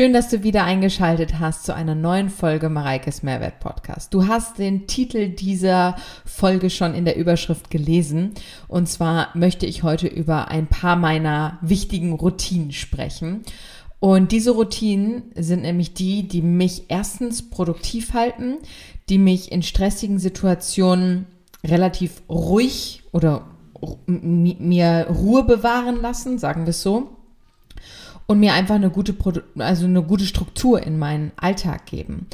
Schön, dass du wieder eingeschaltet hast zu einer neuen Folge Mareikes Mehrwert Podcast. Du hast den Titel dieser Folge schon in der Überschrift gelesen. Und zwar möchte ich heute über ein paar meiner wichtigen Routinen sprechen. Und diese Routinen sind nämlich die, die mich erstens produktiv halten, die mich in stressigen Situationen relativ ruhig oder mir Ruhe bewahren lassen, sagen wir es so und mir einfach eine gute, Produ also eine gute Struktur in meinen Alltag geben.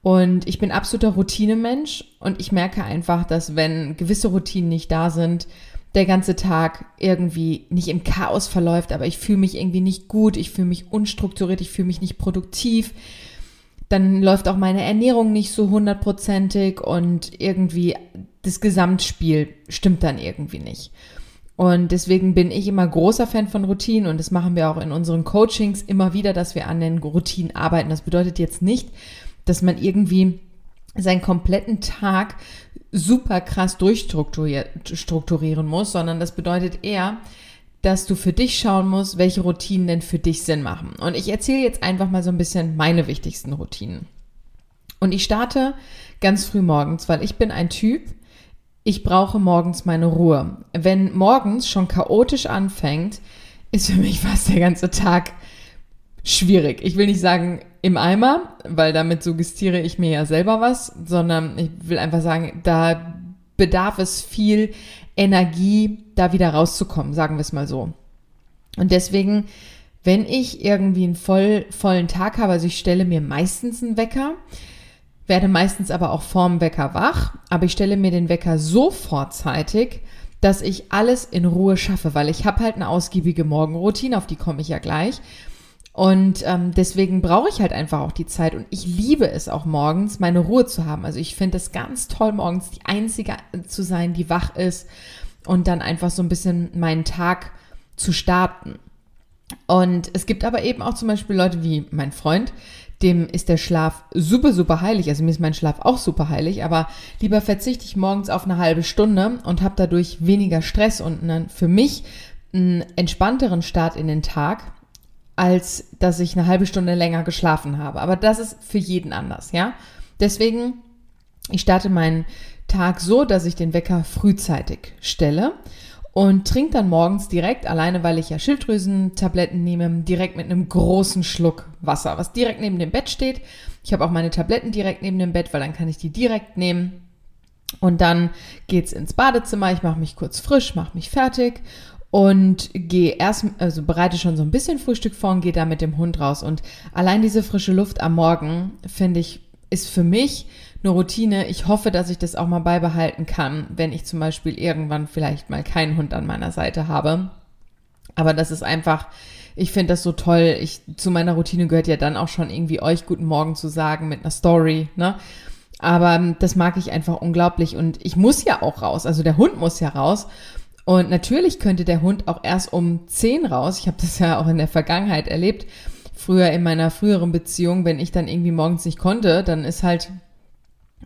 Und ich bin absoluter Routinemensch und ich merke einfach, dass wenn gewisse Routinen nicht da sind, der ganze Tag irgendwie nicht im Chaos verläuft, aber ich fühle mich irgendwie nicht gut, ich fühle mich unstrukturiert, ich fühle mich nicht produktiv. Dann läuft auch meine Ernährung nicht so hundertprozentig und irgendwie das Gesamtspiel stimmt dann irgendwie nicht. Und deswegen bin ich immer großer Fan von Routinen und das machen wir auch in unseren Coachings immer wieder, dass wir an den Routinen arbeiten. Das bedeutet jetzt nicht, dass man irgendwie seinen kompletten Tag super krass durchstrukturieren muss, sondern das bedeutet eher, dass du für dich schauen musst, welche Routinen denn für dich Sinn machen. Und ich erzähle jetzt einfach mal so ein bisschen meine wichtigsten Routinen. Und ich starte ganz früh morgens, weil ich bin ein Typ, ich brauche morgens meine Ruhe. Wenn morgens schon chaotisch anfängt, ist für mich fast der ganze Tag schwierig. Ich will nicht sagen im Eimer, weil damit suggestiere ich mir ja selber was, sondern ich will einfach sagen, da bedarf es viel Energie, da wieder rauszukommen, sagen wir es mal so. Und deswegen, wenn ich irgendwie einen voll, vollen Tag habe, also ich stelle mir meistens einen Wecker, werde meistens aber auch vorm Wecker wach, aber ich stelle mir den Wecker so vorzeitig, dass ich alles in Ruhe schaffe, weil ich habe halt eine ausgiebige Morgenroutine, auf die komme ich ja gleich. Und ähm, deswegen brauche ich halt einfach auch die Zeit und ich liebe es auch morgens, meine Ruhe zu haben. Also ich finde es ganz toll, morgens die Einzige zu sein, die wach ist und dann einfach so ein bisschen meinen Tag zu starten. Und es gibt aber eben auch zum Beispiel Leute wie mein Freund, dem ist der Schlaf super, super heilig. Also mir ist mein Schlaf auch super heilig, aber lieber verzichte ich morgens auf eine halbe Stunde und habe dadurch weniger Stress und einen, für mich einen entspannteren Start in den Tag, als dass ich eine halbe Stunde länger geschlafen habe. Aber das ist für jeden anders, ja. Deswegen, ich starte meinen Tag so, dass ich den Wecker frühzeitig stelle und trinke dann morgens direkt, alleine weil ich ja Schilddrüsentabletten nehme, direkt mit einem großen Schluck Wasser, was direkt neben dem Bett steht. Ich habe auch meine Tabletten direkt neben dem Bett, weil dann kann ich die direkt nehmen. Und dann geht's ins Badezimmer, ich mache mich kurz frisch, mache mich fertig und gehe erst, also bereite schon so ein bisschen Frühstück vor und gehe da mit dem Hund raus. Und allein diese frische Luft am Morgen, finde ich, ist für mich eine Routine. Ich hoffe, dass ich das auch mal beibehalten kann, wenn ich zum Beispiel irgendwann vielleicht mal keinen Hund an meiner Seite habe. Aber das ist einfach, ich finde das so toll. Ich, zu meiner Routine gehört ja dann auch schon irgendwie euch guten Morgen zu sagen mit einer Story, ne? Aber das mag ich einfach unglaublich und ich muss ja auch raus. Also der Hund muss ja raus. Und natürlich könnte der Hund auch erst um 10 raus. Ich habe das ja auch in der Vergangenheit erlebt. Früher in meiner früheren Beziehung, wenn ich dann irgendwie morgens nicht konnte, dann ist halt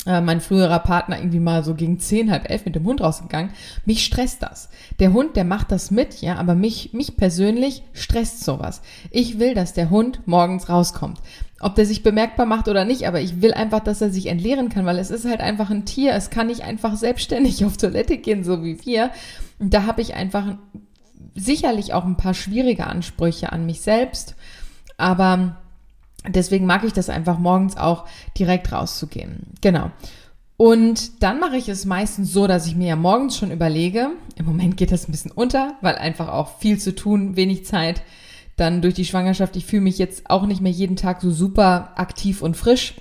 äh, mein früherer Partner irgendwie mal so gegen zehn, halb elf mit dem Hund rausgegangen. Mich stresst das. Der Hund, der macht das mit, ja, aber mich, mich persönlich stresst sowas. Ich will, dass der Hund morgens rauskommt. Ob der sich bemerkbar macht oder nicht, aber ich will einfach, dass er sich entleeren kann, weil es ist halt einfach ein Tier. Es kann nicht einfach selbstständig auf Toilette gehen, so wie wir. Und da habe ich einfach sicherlich auch ein paar schwierige Ansprüche an mich selbst. Aber Deswegen mag ich das einfach morgens auch direkt rauszugehen. Genau. Und dann mache ich es meistens so, dass ich mir ja morgens schon überlege, im Moment geht das ein bisschen unter, weil einfach auch viel zu tun, wenig Zeit. Dann durch die Schwangerschaft, ich fühle mich jetzt auch nicht mehr jeden Tag so super aktiv und frisch.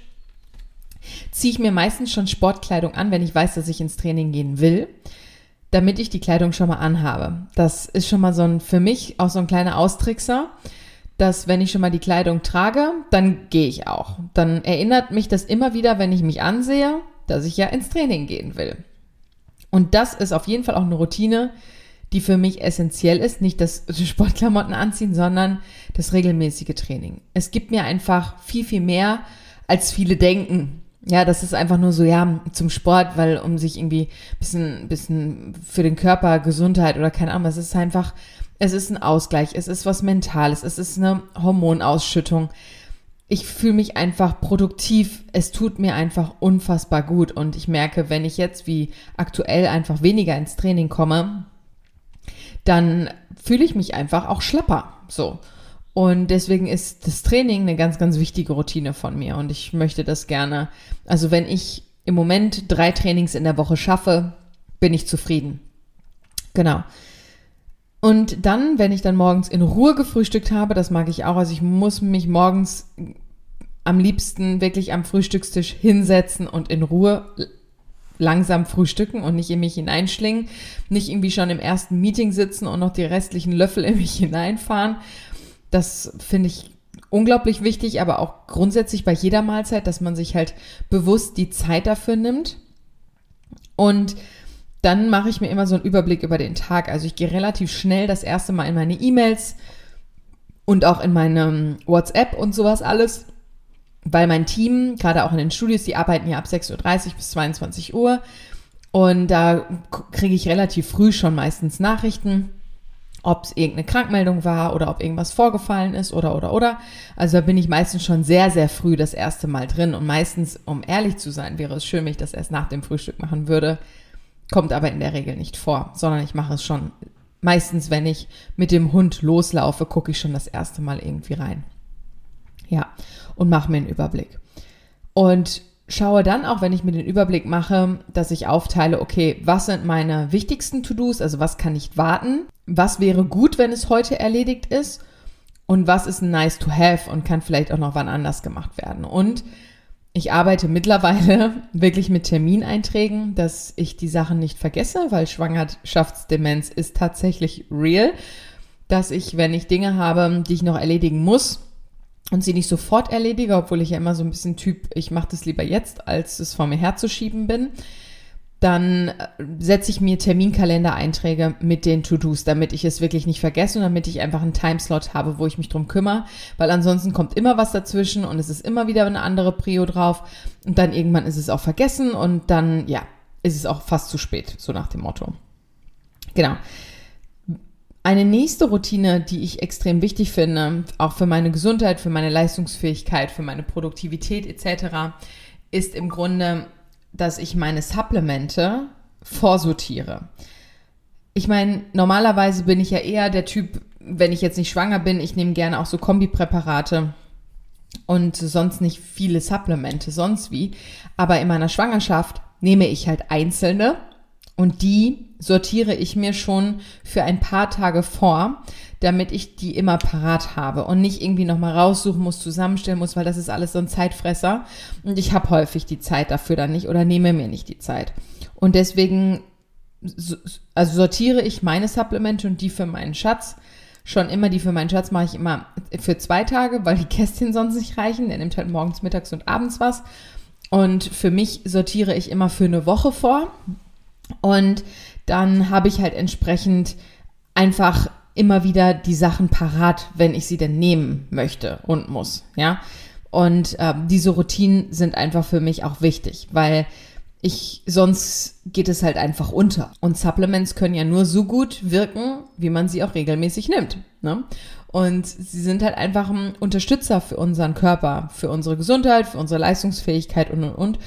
Ziehe ich mir meistens schon Sportkleidung an, wenn ich weiß, dass ich ins Training gehen will, damit ich die Kleidung schon mal anhabe. Das ist schon mal so ein, für mich auch so ein kleiner Austrickser dass wenn ich schon mal die Kleidung trage, dann gehe ich auch. Dann erinnert mich das immer wieder, wenn ich mich ansehe, dass ich ja ins Training gehen will. Und das ist auf jeden Fall auch eine Routine, die für mich essentiell ist. Nicht das Sportklamotten anziehen, sondern das regelmäßige Training. Es gibt mir einfach viel, viel mehr, als viele denken. Ja, das ist einfach nur so, ja, zum Sport, weil um sich irgendwie bisschen, bisschen für den Körper, Gesundheit oder keine Ahnung, es ist einfach es ist ein Ausgleich, es ist was Mentales, es ist eine Hormonausschüttung. ich fühle mich einfach produktiv. Es tut mir einfach unfassbar gut. Und ich merke, wenn ich jetzt wie aktuell einfach weniger ins Training komme, dann fühle ich mich einfach auch schlapper. So. Und deswegen ist das Training eine ganz, ganz wichtige Routine von mir. Und ich möchte das gerne, also wenn ich im Moment drei Trainings in der Woche schaffe, bin ich zufrieden. Genau. Und dann, wenn ich dann morgens in Ruhe gefrühstückt habe, das mag ich auch, also ich muss mich morgens am liebsten wirklich am Frühstückstisch hinsetzen und in Ruhe langsam frühstücken und nicht in mich hineinschlingen, nicht irgendwie schon im ersten Meeting sitzen und noch die restlichen Löffel in mich hineinfahren. Das finde ich unglaublich wichtig, aber auch grundsätzlich bei jeder Mahlzeit, dass man sich halt bewusst die Zeit dafür nimmt. Und dann mache ich mir immer so einen Überblick über den Tag. Also ich gehe relativ schnell das erste Mal in meine E-Mails und auch in meine WhatsApp und sowas alles, weil mein Team, gerade auch in den Studios, die arbeiten ja ab 6.30 Uhr bis 22 Uhr und da kriege ich relativ früh schon meistens Nachrichten, ob es irgendeine Krankmeldung war oder ob irgendwas vorgefallen ist oder oder oder. Also da bin ich meistens schon sehr, sehr früh das erste Mal drin und meistens, um ehrlich zu sein, wäre es schön, wenn ich das erst nach dem Frühstück machen würde, Kommt aber in der Regel nicht vor, sondern ich mache es schon meistens, wenn ich mit dem Hund loslaufe, gucke ich schon das erste Mal irgendwie rein. Ja, und mache mir einen Überblick. Und schaue dann auch, wenn ich mir den Überblick mache, dass ich aufteile, okay, was sind meine wichtigsten To-Dos, also was kann nicht warten, was wäre gut, wenn es heute erledigt ist und was ist nice to have und kann vielleicht auch noch wann anders gemacht werden. Und ich arbeite mittlerweile wirklich mit Termineinträgen, dass ich die Sachen nicht vergesse, weil Schwangerschaftsdemenz ist tatsächlich real, dass ich, wenn ich Dinge habe, die ich noch erledigen muss und sie nicht sofort erledige, obwohl ich ja immer so ein bisschen Typ, ich mache das lieber jetzt, als es vor mir herzuschieben bin, dann äh, setze ich mir Terminkalendereinträge mit den To-Dos, damit ich es wirklich nicht vergesse und damit ich einfach einen Timeslot habe, wo ich mich drum kümmere, weil ansonsten kommt immer was dazwischen und es ist immer wieder eine andere Prio drauf und dann irgendwann ist es auch vergessen und dann, ja, ist es auch fast zu spät, so nach dem Motto. Genau. Eine nächste Routine, die ich extrem wichtig finde, auch für meine Gesundheit, für meine Leistungsfähigkeit, für meine Produktivität etc., ist im Grunde dass ich meine Supplemente vorsortiere. Ich meine, normalerweise bin ich ja eher der Typ, wenn ich jetzt nicht schwanger bin, ich nehme gerne auch so Kombipräparate und sonst nicht viele Supplemente, sonst wie. Aber in meiner Schwangerschaft nehme ich halt einzelne und die sortiere ich mir schon für ein paar Tage vor, damit ich die immer parat habe und nicht irgendwie nochmal raussuchen muss, zusammenstellen muss, weil das ist alles so ein Zeitfresser. Und ich habe häufig die Zeit dafür dann nicht oder nehme mir nicht die Zeit. Und deswegen also sortiere ich meine Supplemente und die für meinen Schatz. Schon immer die für meinen Schatz mache ich immer für zwei Tage, weil die Kästchen sonst nicht reichen. Der nimmt halt morgens, mittags und abends was. Und für mich sortiere ich immer für eine Woche vor. Und dann habe ich halt entsprechend einfach immer wieder die Sachen parat, wenn ich sie denn nehmen möchte und muss, ja. Und äh, diese Routinen sind einfach für mich auch wichtig, weil ich sonst geht es halt einfach unter. Und Supplements können ja nur so gut wirken, wie man sie auch regelmäßig nimmt. Ne? Und sie sind halt einfach ein Unterstützer für unseren Körper, für unsere Gesundheit, für unsere Leistungsfähigkeit und und und.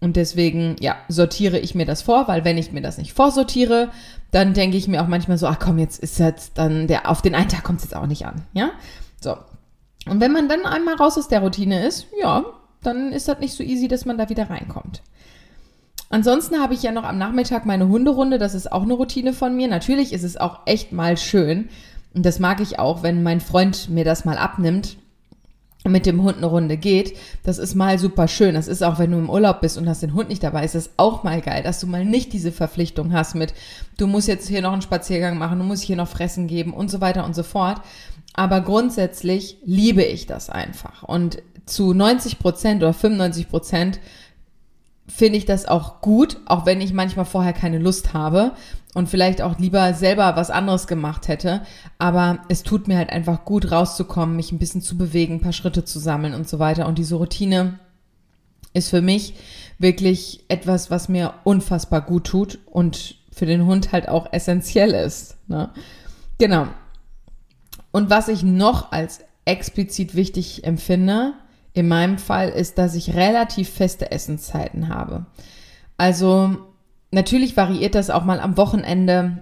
Und deswegen, ja, sortiere ich mir das vor, weil wenn ich mir das nicht vorsortiere, dann denke ich mir auch manchmal so, ach komm, jetzt ist jetzt dann der, auf den einen Tag kommt es jetzt auch nicht an, ja? So. Und wenn man dann einmal raus aus der Routine ist, ja, dann ist das nicht so easy, dass man da wieder reinkommt. Ansonsten habe ich ja noch am Nachmittag meine Hunderunde, das ist auch eine Routine von mir. Natürlich ist es auch echt mal schön, und das mag ich auch, wenn mein Freund mir das mal abnimmt, mit dem Hund eine Runde geht, das ist mal super schön. Das ist auch, wenn du im Urlaub bist und hast den Hund nicht dabei, ist das auch mal geil, dass du mal nicht diese Verpflichtung hast mit, du musst jetzt hier noch einen Spaziergang machen, du musst hier noch Fressen geben und so weiter und so fort. Aber grundsätzlich liebe ich das einfach. Und zu 90 Prozent oder 95 Prozent finde ich das auch gut, auch wenn ich manchmal vorher keine Lust habe und vielleicht auch lieber selber was anderes gemacht hätte. Aber es tut mir halt einfach gut, rauszukommen, mich ein bisschen zu bewegen, ein paar Schritte zu sammeln und so weiter. Und diese Routine ist für mich wirklich etwas, was mir unfassbar gut tut und für den Hund halt auch essentiell ist. Ne? Genau. Und was ich noch als explizit wichtig empfinde, in meinem Fall ist, dass ich relativ feste Essenszeiten habe. Also natürlich variiert das auch mal am Wochenende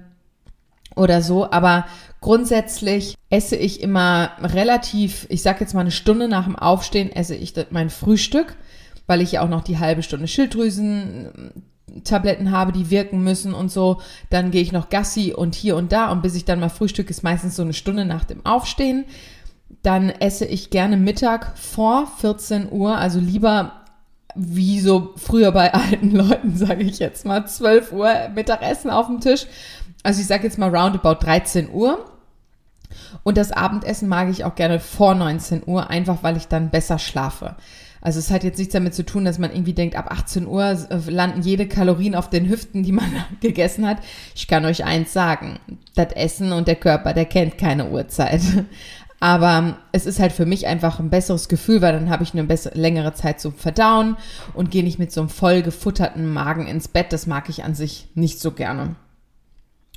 oder so, aber grundsätzlich esse ich immer relativ, ich sag jetzt mal eine Stunde nach dem Aufstehen, esse ich mein Frühstück, weil ich ja auch noch die halbe Stunde Schilddrüsen Tabletten habe, die wirken müssen und so. Dann gehe ich noch Gassi und hier und da und bis ich dann mal Frühstück ist meistens so eine Stunde nach dem Aufstehen. Dann esse ich gerne Mittag vor 14 Uhr, also lieber wie so früher bei alten Leuten, sage ich jetzt mal, 12 Uhr Mittagessen auf dem Tisch. Also ich sage jetzt mal roundabout 13 Uhr. Und das Abendessen mag ich auch gerne vor 19 Uhr, einfach weil ich dann besser schlafe. Also es hat jetzt nichts damit zu tun, dass man irgendwie denkt, ab 18 Uhr äh, landen jede Kalorien auf den Hüften, die man gegessen hat. Ich kann euch eins sagen, das Essen und der Körper, der kennt keine Uhrzeit. Aber es ist halt für mich einfach ein besseres Gefühl, weil dann habe ich eine bessere, längere Zeit zum Verdauen und gehe nicht mit so einem voll gefutterten Magen ins Bett. Das mag ich an sich nicht so gerne.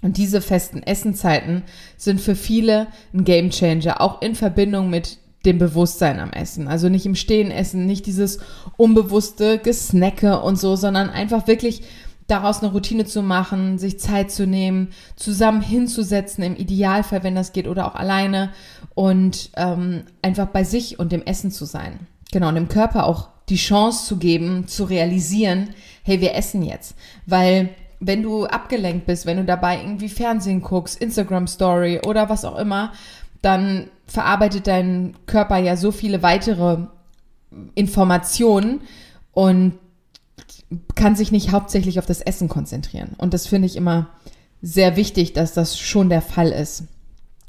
Und diese festen Essenzeiten sind für viele ein Gamechanger, auch in Verbindung mit dem Bewusstsein am Essen. Also nicht im Stehen essen, nicht dieses unbewusste Gesnacke und so, sondern einfach wirklich daraus eine Routine zu machen, sich Zeit zu nehmen, zusammen hinzusetzen, im Idealfall, wenn das geht, oder auch alleine und ähm, einfach bei sich und dem Essen zu sein. Genau, und dem Körper auch die Chance zu geben, zu realisieren, hey, wir essen jetzt. Weil wenn du abgelenkt bist, wenn du dabei irgendwie Fernsehen guckst, Instagram Story oder was auch immer, dann verarbeitet dein Körper ja so viele weitere Informationen und kann sich nicht hauptsächlich auf das Essen konzentrieren. Und das finde ich immer sehr wichtig, dass das schon der Fall ist.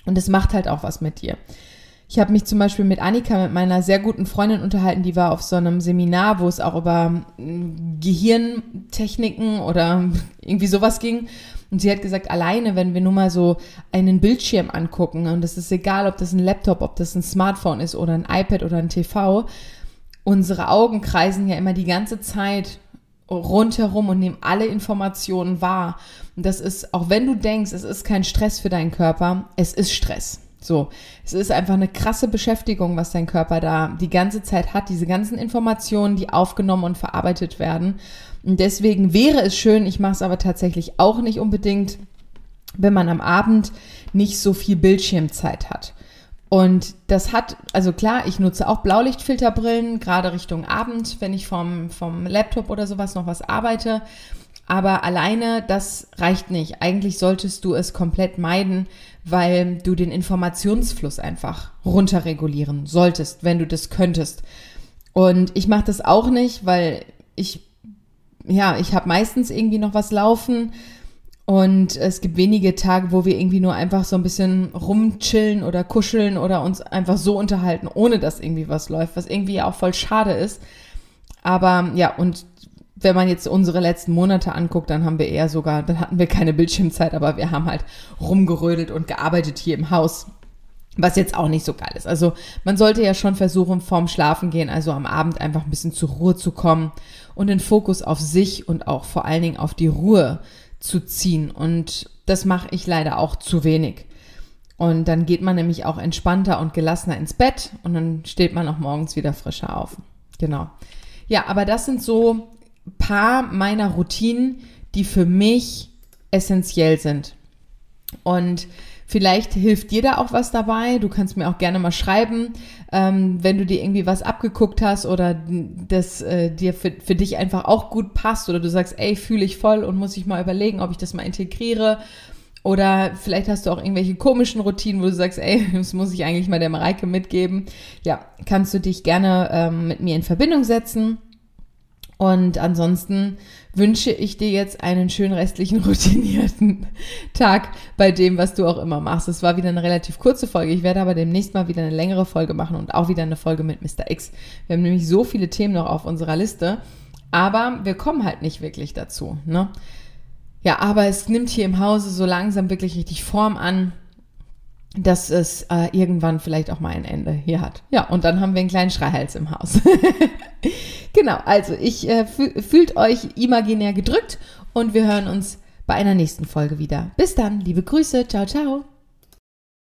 Und es macht halt auch was mit dir. Ich habe mich zum Beispiel mit Annika, mit meiner sehr guten Freundin unterhalten, die war auf so einem Seminar, wo es auch über hm, Gehirntechniken oder irgendwie sowas ging. Und sie hat gesagt, alleine, wenn wir nur mal so einen Bildschirm angucken, und es ist egal, ob das ein Laptop, ob das ein Smartphone ist oder ein iPad oder ein TV, unsere Augen kreisen ja immer die ganze Zeit rundherum und nehmen alle Informationen wahr. Und das ist, auch wenn du denkst, es ist kein Stress für deinen Körper, es ist Stress. So, es ist einfach eine krasse Beschäftigung, was dein Körper da die ganze Zeit hat, diese ganzen Informationen, die aufgenommen und verarbeitet werden. Und deswegen wäre es schön, ich mache es aber tatsächlich auch nicht unbedingt, wenn man am Abend nicht so viel Bildschirmzeit hat. Und das hat, also klar, ich nutze auch Blaulichtfilterbrillen, gerade Richtung Abend, wenn ich vom, vom Laptop oder sowas noch was arbeite. Aber alleine, das reicht nicht. Eigentlich solltest du es komplett meiden, weil du den Informationsfluss einfach runterregulieren solltest, wenn du das könntest. Und ich mache das auch nicht, weil ich, ja, ich habe meistens irgendwie noch was laufen. Und es gibt wenige Tage, wo wir irgendwie nur einfach so ein bisschen rumchillen oder kuscheln oder uns einfach so unterhalten, ohne dass irgendwie was läuft, was irgendwie auch voll schade ist. Aber ja, und wenn man jetzt unsere letzten Monate anguckt, dann haben wir eher sogar, dann hatten wir keine Bildschirmzeit, aber wir haben halt rumgerödelt und gearbeitet hier im Haus. Was jetzt auch nicht so geil ist. Also man sollte ja schon versuchen, vorm Schlafen gehen, also am Abend einfach ein bisschen zur Ruhe zu kommen und den Fokus auf sich und auch vor allen Dingen auf die Ruhe zu ziehen. Und das mache ich leider auch zu wenig. Und dann geht man nämlich auch entspannter und gelassener ins Bett und dann steht man auch morgens wieder frischer auf. Genau. Ja, aber das sind so paar meiner Routinen, die für mich essentiell sind. Und vielleicht hilft dir da auch was dabei. Du kannst mir auch gerne mal schreiben, ähm, wenn du dir irgendwie was abgeguckt hast oder das äh, dir für, für dich einfach auch gut passt oder du sagst, ey, fühle ich voll und muss ich mal überlegen, ob ich das mal integriere. Oder vielleicht hast du auch irgendwelche komischen Routinen, wo du sagst, ey, das muss ich eigentlich mal der Mareike mitgeben. Ja, kannst du dich gerne ähm, mit mir in Verbindung setzen. Und ansonsten wünsche ich dir jetzt einen schönen restlichen routinierten Tag bei dem, was du auch immer machst. Es war wieder eine relativ kurze Folge. Ich werde aber demnächst mal wieder eine längere Folge machen und auch wieder eine Folge mit Mr. X. Wir haben nämlich so viele Themen noch auf unserer Liste, aber wir kommen halt nicht wirklich dazu. Ne? Ja, aber es nimmt hier im Hause so langsam wirklich richtig Form an dass es äh, irgendwann vielleicht auch mal ein Ende hier hat. Ja, und dann haben wir einen kleinen Schreihals im Haus. genau, also ich äh, fühlt euch imaginär gedrückt und wir hören uns bei einer nächsten Folge wieder. Bis dann, liebe Grüße, ciao, ciao.